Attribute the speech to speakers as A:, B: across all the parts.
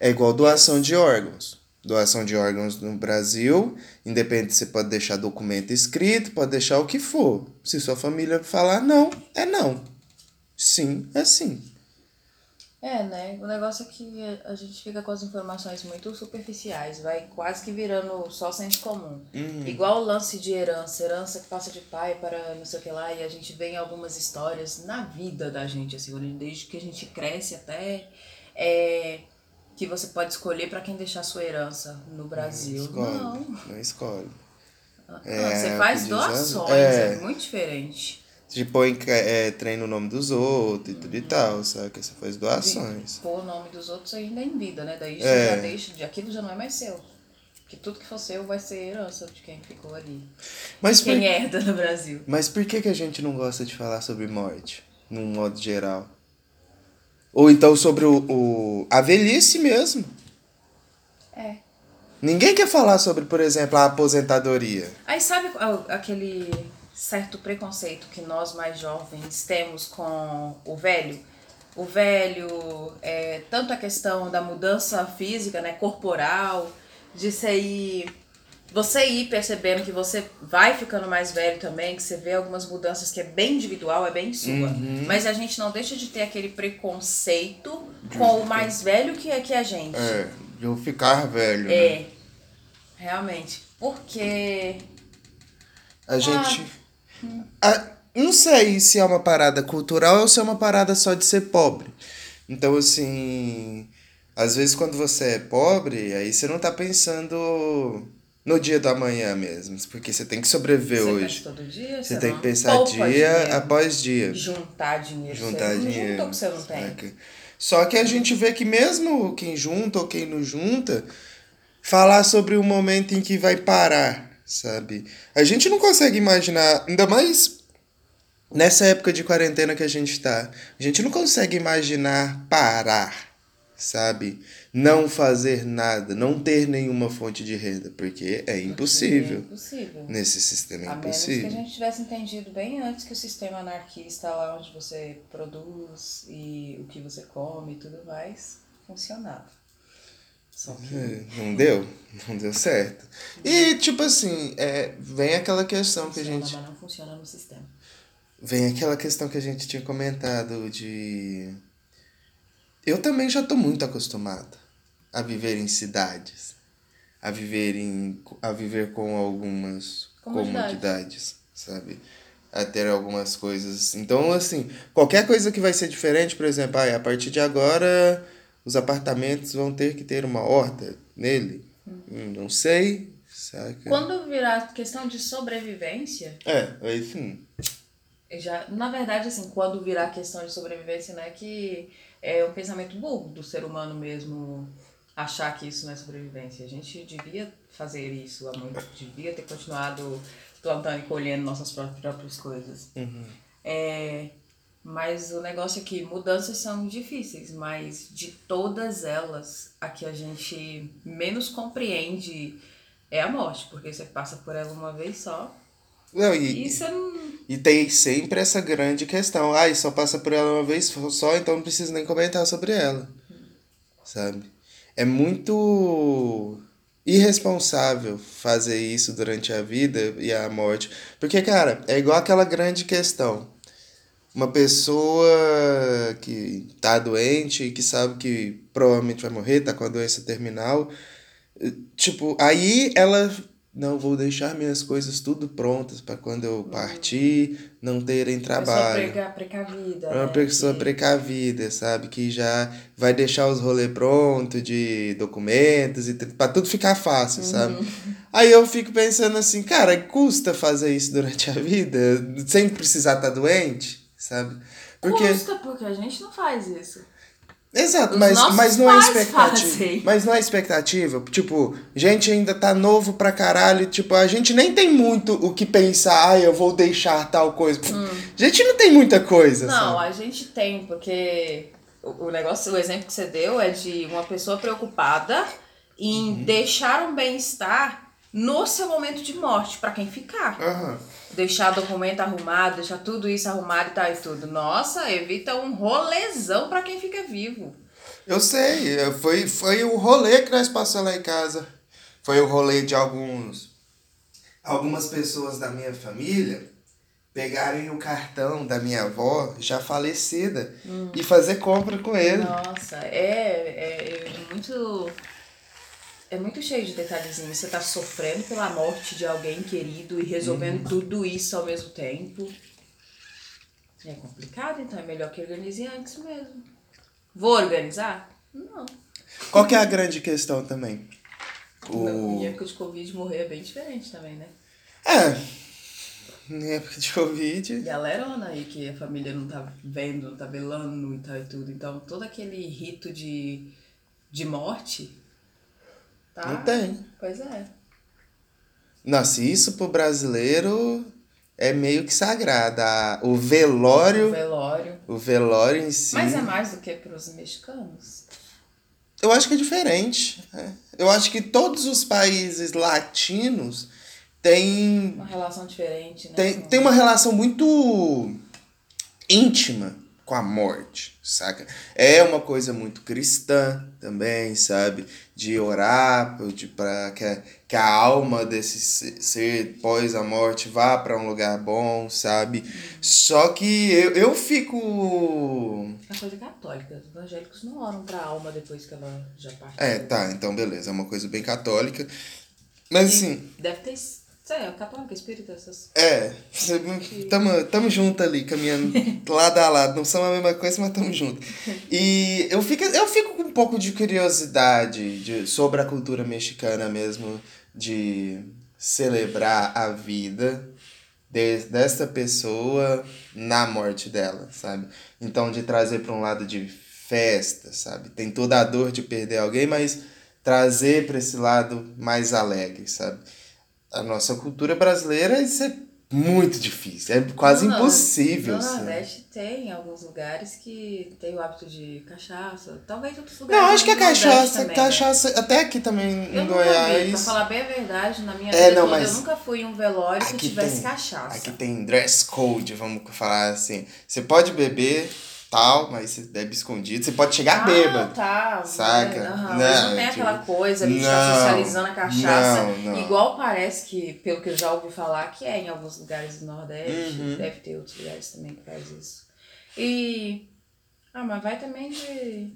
A: É igual doação de órgãos. Doação de órgãos no Brasil, independente, você pode deixar documento escrito, pode deixar o que for. Se sua família falar não, é não. Sim, é sim.
B: É, né? O negócio é que a gente fica com as informações muito superficiais, vai quase que virando só senso comum.
A: Uhum.
B: Igual o lance de herança, herança que passa de pai para não sei o que lá, e a gente vê em algumas histórias na vida da gente, assim, desde que a gente cresce até. É, que você pode escolher para quem deixar sua herança no Brasil.
A: Escolhe,
B: Não.
A: não escolhe.
B: Ah,
A: É,
B: você faz
A: o
B: doações,
A: é.
B: é muito diferente.
A: Você põe é, trem no nome dos outros e tudo e tal, sabe? Que você faz doações.
B: Pôr o nome dos outros ainda em vida, né? Daí
A: É.
B: você já deixa, de- aquilo já não é mais seu. Porque tudo que for seu vai ser herança de quem ficou ali.
A: Mas por,
B: Quem herda no Brasil.
A: mas por que, que a gente não gosta de falar sobre morte, num modo geral? Ou então sobre o, o, a velhice mesmo.
B: É.
A: Ninguém quer falar sobre, por exemplo, a aposentadoria.
B: Aí sabe a- aquele certo preconceito que nós mais jovens temos com o velho? O velho, é, tanto a questão da mudança física, né, corporal, de você ir, você ir percebendo que você vai ficando mais velho também, que você vê algumas mudanças que é bem individual, é bem sua.
A: Uhum.
B: Mas a gente não deixa de ter aquele preconceito com o mais velho que é que a gente.
A: É, de eu ficar velho. né?
B: É, realmente. Porque
A: A gente. A- não sei se é uma parada cultural ou se é uma parada só de ser pobre. Então, assim. Às vezes, quando você é pobre, aí você não tá pensando no dia do amanhã mesmo. Porque você tem que sobreviver
B: você
A: hoje.
B: pensa todo dia,
A: Você tem que pensar dia
B: dinheiro,
A: após dia.
B: Juntar dinheiro.
A: Juntar
B: você
A: dinheiro.
B: Não juntou o que você não tem.
A: saca? Só que a gente vê que mesmo quem junta ou quem não junta, falar sobre o momento em que vai parar, sabe? A gente não consegue imaginar, ainda mais nessa época de quarentena que a gente tá, a gente não consegue imaginar parar, sabe? Não fazer nada, não ter nenhuma fonte de renda, porque é
B: É
A: impossível.
B: impossível.
A: Nesse sistema é
B: A menos que a
A: impossível.
B: gente tivesse entendido bem antes que o sistema anarquista lá onde você produz e o que você come e tudo mais funcionava. Só que
A: É, Não deu? Não deu certo. E, tipo assim, é, vem aquela questão que a
B: funciona,
A: gente.
B: mas não funciona no sistema.
A: Vem aquela questão que a gente tinha comentado de. Eu também já tô muito acostumado a viver em cidades. A viver em. a viver com algumas
B: Comodidades.
A: comodidades, sabe? A ter algumas coisas. Então, assim, qualquer coisa que vai ser diferente, por exemplo, ah, a partir de agora os apartamentos vão ter que ter uma horta nele. Hum, Não sei, saca?
B: Quando virar questão de sobrevivência,
A: É, aí sim.
B: já, na verdade, assim, quando virar questão de sobrevivência, não é que é um pensamento burro do ser humano mesmo achar que isso não é sobrevivência. A gente devia fazer isso há muito, devia ter continuado plantando e colhendo nossas pró- próprias coisas. É, mas o negócio é que mudanças são difíceis, mas de todas elas, a que a gente menos compreende é a morte, porque você passa por ela uma vez só.
A: Não, e,
B: não.
A: e tem sempre essa grande questão. Ah, e só passa por ela uma vez só, então não preciso nem comentar sobre ela. Sabe? É muito irresponsável fazer isso durante a vida e a morte. Porque, cara, é igual aquela grande questão. Uma pessoa que tá doente e que sabe que provavelmente vai morrer, tá com a doença terminal. Tipo, aí ela. Não, vou deixar minhas coisas tudo prontas para quando eu partir não terem
B: Pessoa
A: trabalho.
B: preca, precavida.
A: É uma
B: né,
A: pessoa
B: que-
A: precavida, sabe? Que já vai deixar os rolês prontos de documentos e para tudo ficar fácil, sabe? Aí eu fico pensando assim, cara, custa fazer isso durante a vida sem precisar estar doente, sabe? Porque
B: Custa, porque a gente não faz isso.
A: Exato,
B: Os
A: mas, mas não é expectativa.
B: fazem.
A: Mas não é expectativa. Tipo, gente ainda tá novo pra caralho. Tipo, a gente nem tem muito o que pensar, ah, eu vou deixar tal coisa. A gente não tem muita coisa,
B: Hum. Não,
A: sabe?
B: a gente tem, porque o o negócio, o exemplo que você deu é de uma pessoa preocupada em
A: Uhum.
B: deixar um bem-estar no seu momento de morte, pra quem ficar.
A: Aham.
B: Deixar documento arrumado, deixar tudo isso arrumado e tal e tudo. Nossa, evita um rolezão pra quem fica vivo.
A: Eu sei, foi, foi o rolê que nós passamos lá em casa. Foi o rolê de alguns. Algumas pessoas da minha família pegarem o cartão da minha avó, já falecida, hum. e fazer compra com ele.
B: Nossa, é, é muito. É muito cheio de detalhezinhos. Você tá sofrendo pela morte de alguém querido e resolvendo hum. tudo isso ao mesmo tempo. É complicado, então é melhor que organize antes mesmo. Vou organizar? Não.
A: Qual que é a grande questão também?
B: O... Em época de Covid morrer é bem diferente também, né?
A: É. Em época de Covid.
B: Galerona aí que a família não tá vendo, não tá velando e tal e tudo. Então todo aquele rito de, de morte. Tá?
A: Não tem.
B: Pois é.
A: Nossa, isso pro brasileiro é meio que sagrada. O velório.
B: O velório.
A: O velório em si.
B: Mas é mais do que para os mexicanos?
A: Eu acho que é diferente. Né? Eu acho que todos os países latinos têm.
B: Uma relação diferente, né?
A: Tem, tem uma relação muito íntima com a morte, saca? É uma coisa muito cristã também, sabe? De orar de, para que, a, que a alma desse ser pós a morte vá para um lugar bom, sabe? Só que eu, eu fico.
B: É uma coisa católica. Os evangélicos não oram para a alma depois que ela já partiu.
A: É, tá, então beleza. É uma coisa bem católica. Mas e assim.
B: Deve ter é, católica, espírita, essas.
A: É, tamo, tamo junto ali, caminhando lado a lado. Não são a mesma coisa, mas tamo junto. E eu fico, eu fico com um pouco de curiosidade de, sobre a cultura mexicana mesmo, de celebrar a vida de, dessa pessoa na morte dela, sabe? Então, de trazer para um lado de festa, sabe? Tem toda a dor de perder alguém, mas trazer para esse lado mais alegre, sabe? A nossa cultura brasileira isso é muito difícil, é quase não, impossível.
B: No Nordeste tem alguns lugares que tem o hábito de cachaça, talvez outros lugares.
A: Não, acho que a cachaça, também, cachaça, né? até aqui também
B: eu em Goiás. Vi, pra falar bem a verdade, na minha é, vida não, toda, eu nunca fui em um velório que tivesse
A: tem,
B: cachaça.
A: Aqui tem dress code, vamos falar assim. Você pode beber tal, mas você bebe escondido. Você pode chegar ah, bêbado.
B: tá.
A: Saca?
B: É, uhum, não, mas não tem tipo, aquela coisa de estar socializando a cachaça. Não, não. Igual parece que, pelo que eu já ouvi falar, que é em alguns lugares do Nordeste. Uhum. Deve ter outros lugares também que faz isso. E. Ah, mas vai também de.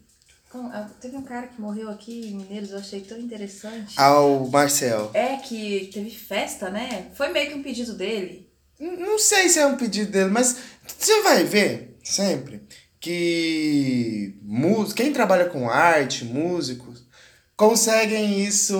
B: Ah, teve um cara que morreu aqui em Mineiros, eu achei tão interessante.
A: Ah, o Marcel.
B: É, que teve festa, né? Foi meio que um pedido dele.
A: Não sei se é um pedido dele, mas você vai ver sempre que quem trabalha com arte, músicos, conseguem isso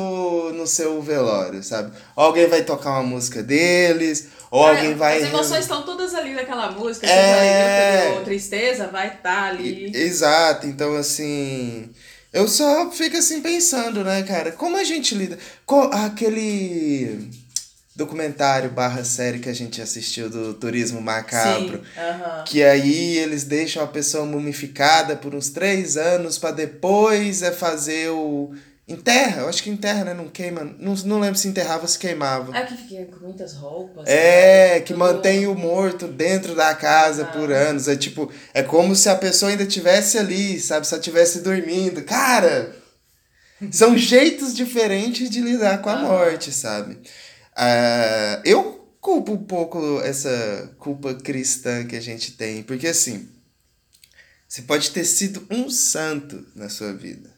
A: no seu velório, sabe? Alguém vai tocar uma música deles, ou é, alguém vai.
B: As emoções estão todas ali naquela música, é... alegria, tristeza, vai estar tá ali.
A: Exato, então assim. Eu só fico assim pensando, né, cara? Como a gente lida. Com aquele documentário barra série que a gente assistiu do Turismo Macabro.
B: Uh -huh.
A: Que aí eles deixam a pessoa mumificada por uns três anos para depois é fazer o. Enterra, eu acho que enterra, né? Não queima. Não, não lembro se enterrava ou se queimava.
B: É que fica com muitas roupas.
A: É, né? que Tudo... mantém o morto dentro da casa ah. por anos. É tipo, é como se a pessoa ainda tivesse ali, sabe? Só tivesse dormindo. Cara! São jeitos diferentes de lidar com a ah. morte, sabe? Uh, eu culpo um pouco essa culpa cristã que a gente tem, porque assim, você pode ter sido um santo na sua vida.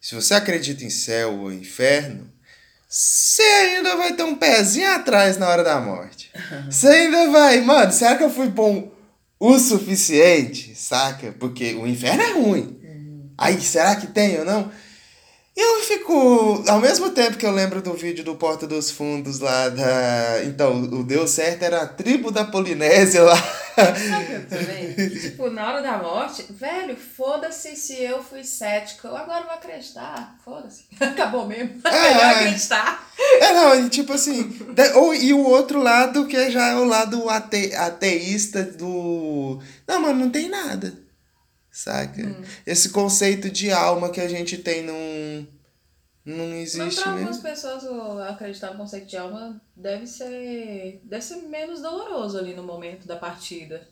A: Se você acredita em céu ou inferno, você ainda vai ter um pezinho atrás na hora da morte. Você ainda vai, mano, será que eu fui bom o suficiente? Saca? Porque o inferno é ruim. Uhum. Aí, será que tem ou não? Eu fico. Ao mesmo tempo que eu lembro do vídeo do Porta dos Fundos lá da. Então, o deu certo era a tribo da Polinésia lá.
B: Sabe também? tipo, na hora da morte, velho, foda-se se eu fui cético. Eu agora vou acreditar. Foda-se. Acabou mesmo. É, Melhor é. acreditar.
A: É, não, tipo assim. ou, e o outro lado que já é o lado ate, ateísta do. Não, mano, não tem nada saca? Hum. Esse conceito de alma que a gente tem não, não existe Mas
B: pra algumas pessoas acreditar no conceito de alma deve ser, deve ser menos doloroso ali no momento da partida,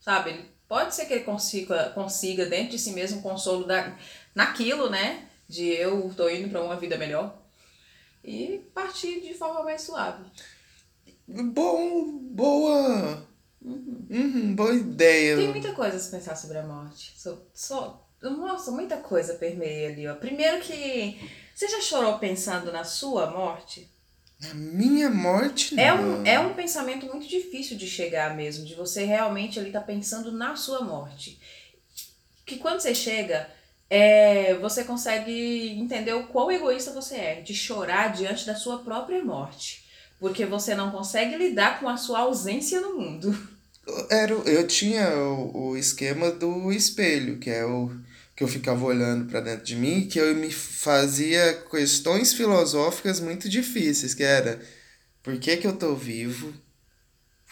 B: sabe? Pode ser que ele consiga, consiga dentro de si mesmo, consolo da, naquilo, né? De eu tô indo para uma vida melhor. E partir de forma mais suave.
A: Bom, boa. Uhum. Uhum, boa ideia.
B: Tem muita coisa a se pensar sobre a morte. Só, só, nossa, muita coisa permeia ali, ó. Primeiro que. Você já chorou pensando na sua morte?
A: Na minha morte, não.
B: É um, é um pensamento muito difícil de chegar mesmo, de você realmente ali tá pensando na sua morte. Que quando você chega, é, você consegue entender o quão egoísta você é, de chorar diante da sua própria morte. Porque você não consegue lidar com a sua ausência no mundo.
A: Era, eu tinha o, o esquema do espelho, que é o que eu ficava olhando para dentro de mim, que eu me fazia questões filosóficas muito difíceis, que era por que, que eu tô vivo?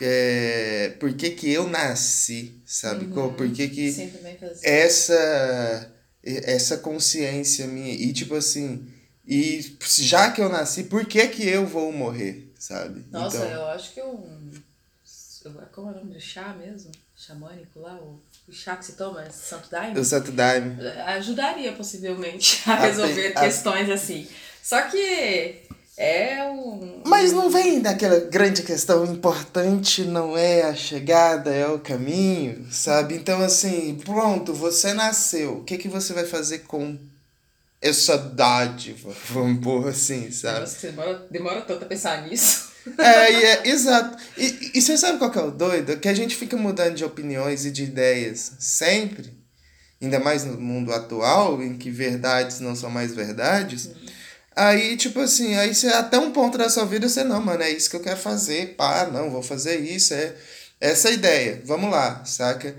A: É, por que, que eu nasci, sabe? Uhum. Por que, que essa essa consciência minha e tipo assim, e já que eu nasci, por que que eu vou morrer, sabe?
B: Nossa, então, eu acho que eu como é o nome do chá mesmo? Xamânico lá, o o chá que se toma, Santo Daime?
A: O Santo Daime.
B: Ajudaria possivelmente a resolver a, questões a... assim. Só que é um.
A: Mas não vem daquela grande questão importante, não é a chegada, é o caminho, sabe? Então, assim, pronto, você nasceu. O que, que você vai fazer com essa dádiva? Vamos pôr assim, sabe?
B: Nossa, demora, demora tanto a pensar nisso.
A: É, é exato. E, e você sabe qual que é o doido? Que a gente fica mudando de opiniões e de ideias sempre, ainda mais no mundo atual, em que verdades não são mais verdades. Uhum. Aí, tipo assim, aí você até um ponto da sua vida você, não, mano, é isso que eu quero fazer, pá, não, vou fazer isso, é essa ideia, vamos lá, saca?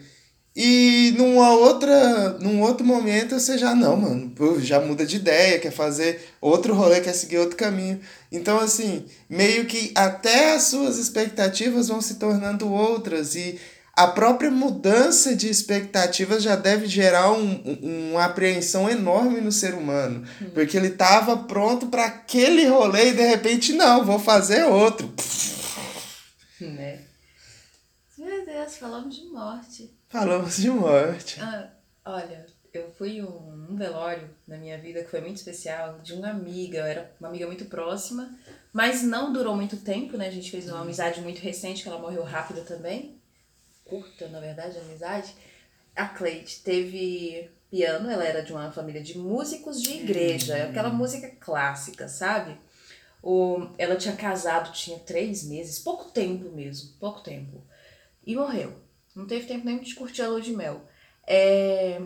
A: E numa outra, num outro momento você já, não, mano, já muda de ideia, quer fazer outro rolê, quer seguir outro caminho. Então, assim, meio que até as suas expectativas vão se tornando outras e a própria mudança de expectativas já deve gerar um, um, uma apreensão enorme no ser humano. Hum. Porque ele estava pronto para aquele rolê e de repente, não, vou fazer outro.
B: Né? Meu Deus, falamos de morte.
A: Falamos de morte.
B: Ah, olha, eu fui um, um velório na minha vida que foi muito especial, de uma amiga, era uma amiga muito próxima, mas não durou muito tempo, né? A gente fez uma amizade muito recente, que ela morreu rápido também. Curta, na verdade, a amizade. A Cleide teve piano, ela era de uma família de músicos de igreja, hum. aquela música clássica, sabe? O, ela tinha casado, tinha três meses, pouco tempo mesmo, pouco tempo. E morreu. Não teve tempo nem de curtir a lua de mel. É...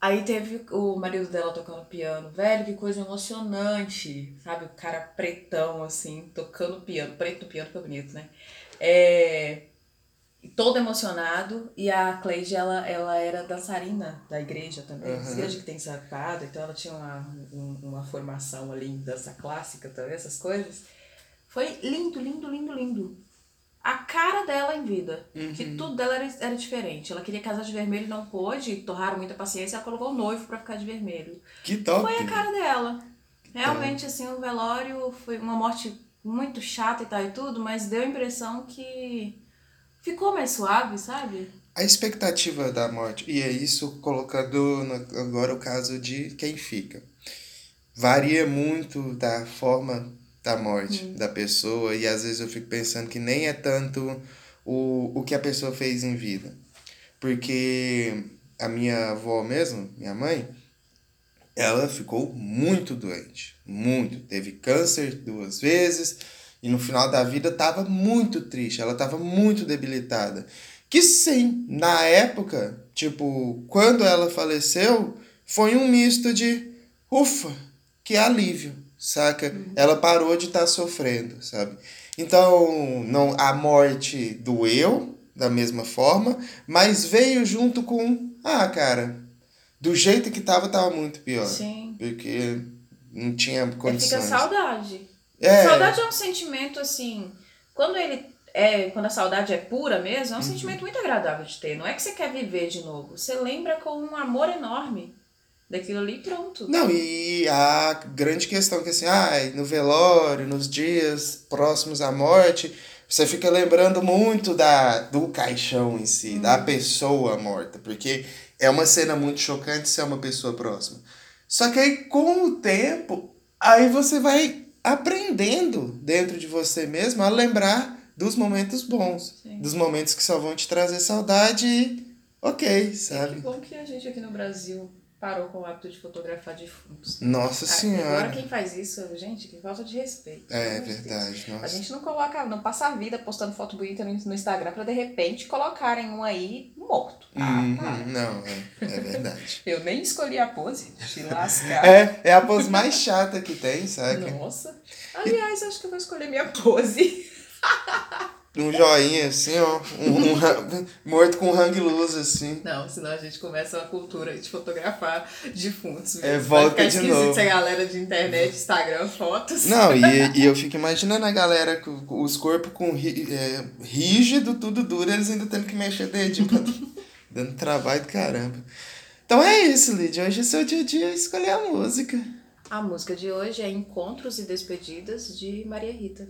B: Aí teve o marido dela tocando piano. Velho, que coisa emocionante. Sabe? O cara pretão, assim, tocando piano. Preto no piano que é bonito, né? É... Todo emocionado. E a Cleide, ela, ela era dançarina da igreja também. Uhum. Igreja que tem sacado. Então ela tinha uma, uma formação ali em dança clássica também, essas coisas. Foi lindo, lindo, lindo, lindo a cara dela em vida. Uhum. Que tudo dela era, era diferente. Ela queria casar de vermelho e não pôde, torraram muita paciência, ela colocou o noivo para ficar de vermelho.
A: Que top!
B: Foi a cara dela. Realmente, assim, o velório foi uma morte muito chata e tal e tudo, mas deu a impressão que ficou mais suave, sabe?
A: A expectativa da morte, e é isso colocando agora o caso de quem fica. Varia muito da forma da morte hum. da pessoa e às vezes eu fico pensando que nem é tanto o, o que a pessoa fez em vida. Porque a minha avó mesmo, minha mãe, ela ficou muito doente, muito. Teve câncer duas vezes e no final da vida estava muito triste, ela estava muito debilitada. Que sim, na época, tipo, quando ela faleceu, foi um misto de ufa, que alívio saca? Uhum. Ela parou de estar tá sofrendo, sabe? Então, não a morte doeu da mesma forma, mas veio junto com, ah, cara, do jeito que tava, tava muito pior.
B: Sim.
A: Porque não tinha condições.
B: Fica saudade. É. Saudade é um sentimento assim, quando ele é, quando a saudade é pura mesmo, é um uhum. sentimento muito agradável de ter. Não é que você quer viver de novo, você lembra com um amor enorme daquilo ali pronto.
A: Não, e a grande questão que assim, ah, no velório, nos dias próximos à morte, você fica lembrando muito da, do caixão em si, hum. da pessoa morta, porque é uma cena muito chocante se é uma pessoa próxima. Só que aí, com o tempo, aí você vai aprendendo dentro de você mesmo a lembrar dos momentos bons,
B: Sim.
A: dos momentos que só vão te trazer saudade e ok,
B: Que
A: sabe?
B: bom que a gente aqui no Brasil parou com o hábito de fotografar defuntos.
A: Nossa
B: Ah,
A: senhora.
B: Agora quem faz isso, gente, que falta de respeito.
A: É verdade,
B: Deus. A
A: nossa.
B: gente não coloca, não passa a vida postando foto bonita no Instagram pra de repente colocarem um aí morto. Ah,
A: Uhum,
B: para.
A: não, é, é verdade.
B: Eu nem escolhi a pose, te lascar.
A: É, é a pose mais chata que tem, sabe?
B: Nossa. Aliás, acho que eu vou escolher minha pose.
A: Um joinha assim, ó. Um, um morto com hang loose, assim.
B: Não, senão a gente começa uma cultura de fotografar defuntos.
A: É,
B: mesmo.
A: volta
B: Vai ficar
A: de
B: esquisito
A: novo.
B: a galera de internet, Instagram, fotos.
A: Não, e, e eu fico imaginando a galera com com os corpos com ri- é, rígido, tudo duro, eles ainda tendo que mexer dedinho pra, dando trabalho do caramba. Então é isso, Lidia. Hoje é seu dia a dia escolher a música.
B: A música de hoje é Encontros e Despedidas de Maria Rita.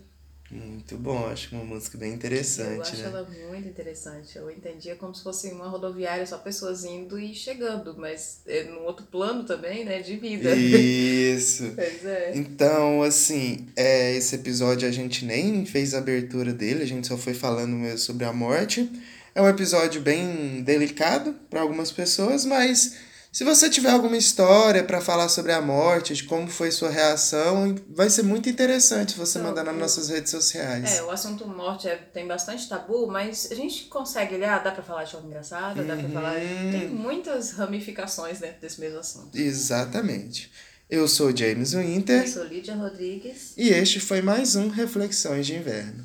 A: Muito bom, acho uma música bem
B: Eu
A: interessante,
B: acho
A: né?
B: ela muito interessante. Eu entendia como se fosse uma rodoviária, só pessoas indo e chegando, mas é num outro plano também, né? De vida.
A: Isso.
B: Pois é.
A: Então, assim, é, esse episódio a gente nem fez a abertura dele, a gente só foi falando mesmo sobre a morte. É um episódio bem delicado para algumas pessoas, mas se você tiver alguma história para falar sobre a morte, de como foi sua reação, vai ser muito interessante você
B: Não,
A: mandar nas
B: eu-
A: nossas redes sociais.
B: É, o assunto morte é, tem bastante tabu, mas a gente consegue olhar, dá pra falar de forma engraçada, dá pra falar.
A: Uhum.
B: Tem muitas ramificações dentro desse mesmo assunto.
A: Exatamente. Eu sou James
B: Eu
A: Winter
B: sou Lídia Rodrigues.
A: e este foi mais um Reflexões de Inverno.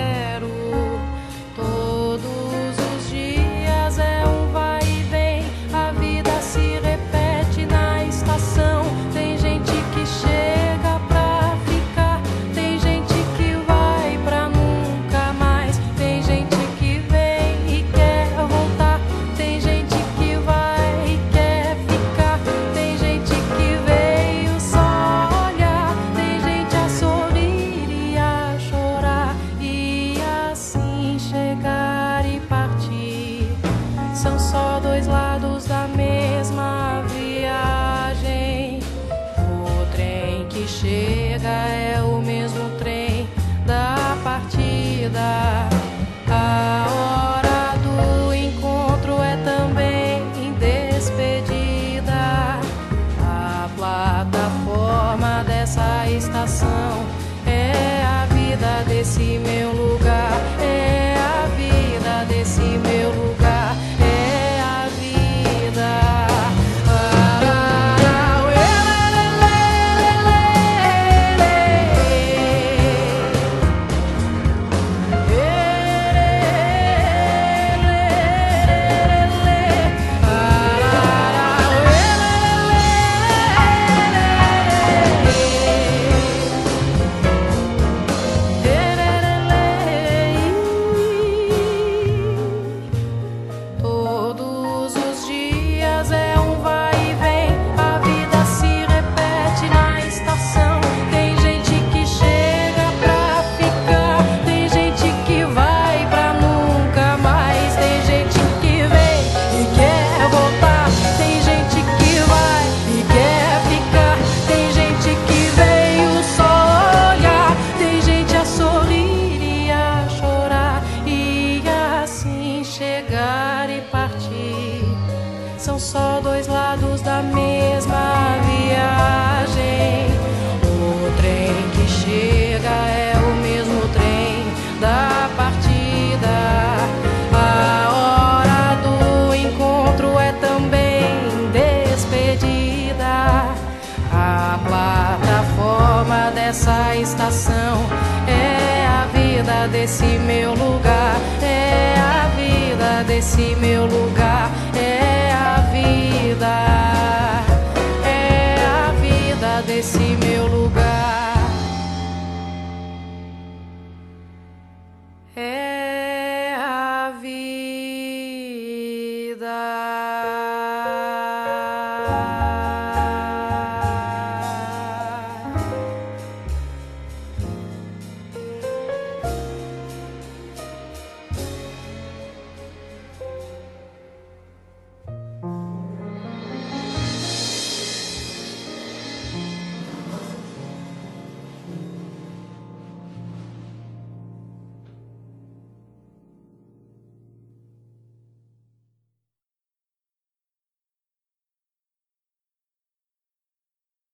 C: só dois lados da mesma viagem. O trem que chega é o mesmo trem da partida. A hora do encontro é também despedida. A plataforma dessa estação é a vida desse meu lugar. É a vida desse meu lugar vida, é a vida desse meu lugar. É